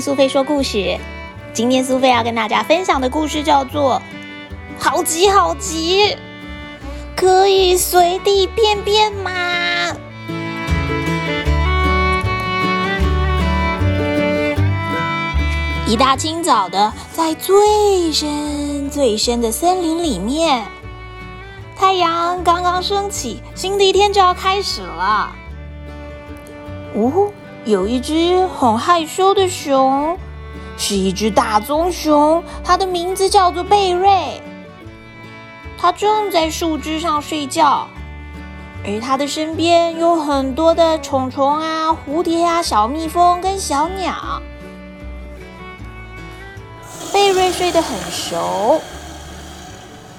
苏菲说故事。今天苏菲要跟大家分享的故事叫做《好急好急》，可以随地便便吗？一大清早的，在最深最深的森林里面，太阳刚刚升起，新的一天就要开始了。呜。有一只很害羞的熊，是一只大棕熊，它的名字叫做贝瑞。它正在树枝上睡觉，而它的身边有很多的虫虫啊、蝴蝶啊、小蜜蜂跟小鸟。贝瑞睡得很熟，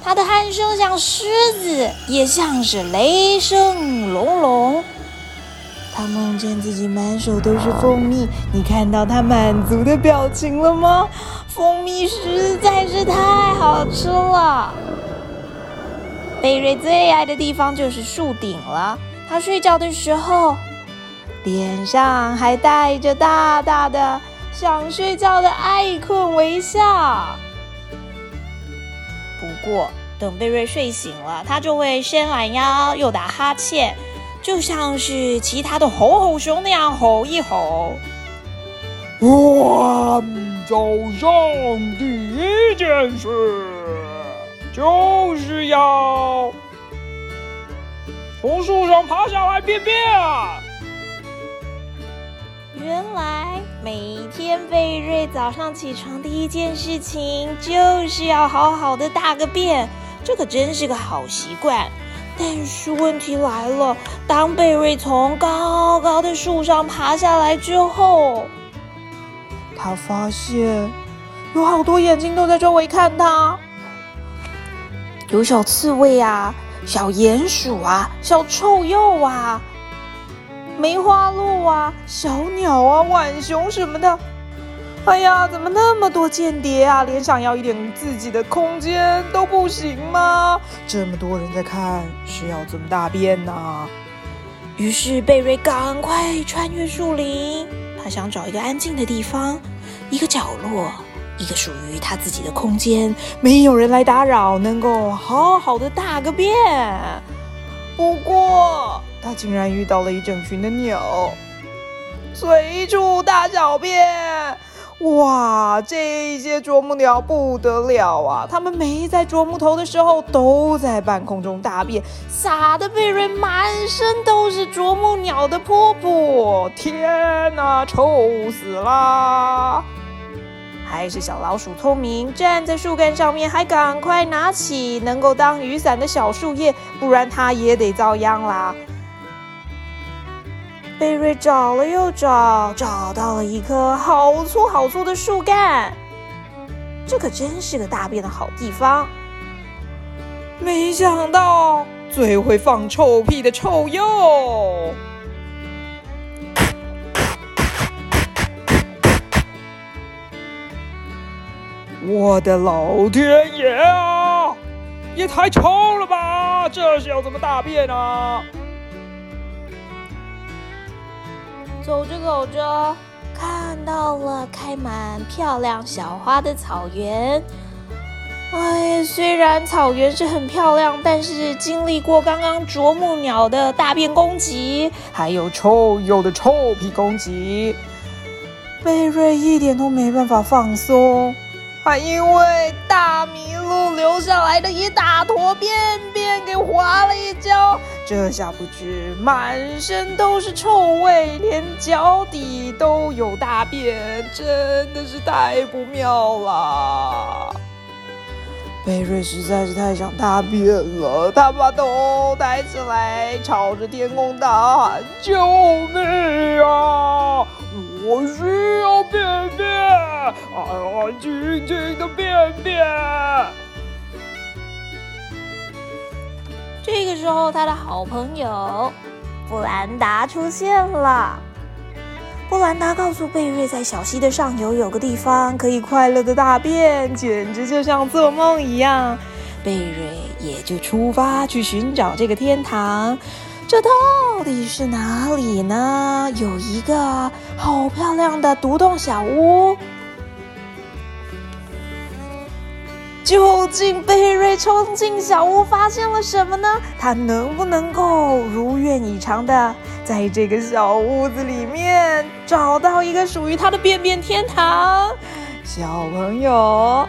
它的鼾声像狮子，也像是雷声隆隆。他梦见自己满手都是蜂蜜，你看到他满足的表情了吗？蜂蜜实在是太好吃了。贝瑞最爱的地方就是树顶了。他睡觉的时候，脸上还带着大大的想睡觉的爱困微笑。不过，等贝瑞睡醒了，他就会伸懒腰，又打哈欠。就像是其他的吼吼熊那样吼一吼。哇！早上第一件事就是要从树上爬下来便便。原来每天贝瑞早上起床第一件事情就是要好好的大个便，这可真是个好习惯。但是问题来了，当贝瑞从高高的树上爬下来之后，他发现有好多眼睛都在周围看他，有小刺猬啊，小鼹鼠啊，小臭鼬啊，梅花鹿啊，小鸟啊，浣熊什么的。哎呀，怎么那么多间谍啊？连想要一点自己的空间都不行吗？这么多人在看，是要怎么大便呢？于是贝瑞赶快穿越树林，他想找一个安静的地方，一个角落，一个属于他自己的空间，没有人来打扰，能够好好的大个便。不过，他竟然遇到了一整群的鸟，随处大小便。哇，这些啄木鸟不得了啊！它们没在啄木头的时候，都在半空中大便，撒的贝瑞满身都是啄木鸟的噗噗。天哪，臭死啦！还是小老鼠聪明，站在树干上面，还赶快拿起能够当雨伞的小树叶，不然它也得遭殃啦。贝瑞找了又找，找到了一棵好粗好粗的树干。这可真是个大便的好地方。没想到最会放臭屁的臭鼬，我的老天爷啊！也太臭了吧！这是要怎么大便啊？走着走着，看到了开满漂亮小花的草原。哎，虽然草原是很漂亮，但是经历过刚刚啄木鸟的大便攻击，还有臭鼬的臭屁攻击，贝瑞一点都没办法放松。还因为大麋鹿留下来的一大坨便便滑了一跤，这下不止满身都是臭味，连脚底都有大便，真的是太不妙了。贝瑞实在是太想大便了，他把头抬起来，朝着天空大喊：“救命啊！我需要便便！”安安静静的便便。这个时候，他的好朋友布兰达出现了。布兰达告诉贝瑞，在小溪的上游有个地方可以快乐的大便，简直就像做梦一样。贝瑞也就出发去寻找这个天堂。这到底是哪里呢？有一个好漂亮的独栋小屋。究竟贝瑞冲进小屋发现了什么呢？他能不能够如愿以偿的在这个小屋子里面找到一个属于他的便便天堂？小朋友，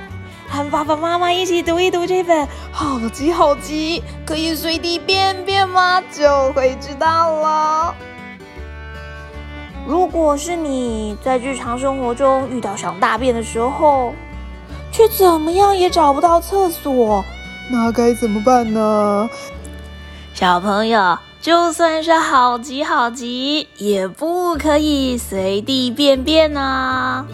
和爸爸妈妈一起读一读这本《好急好急，可以随地便便吗》，就会知道了。如果是你在日常生活中遇到想大便的时候，却怎么样也找不到厕所，那该怎么办呢？小朋友，就算是好急好急，也不可以随地便便啊！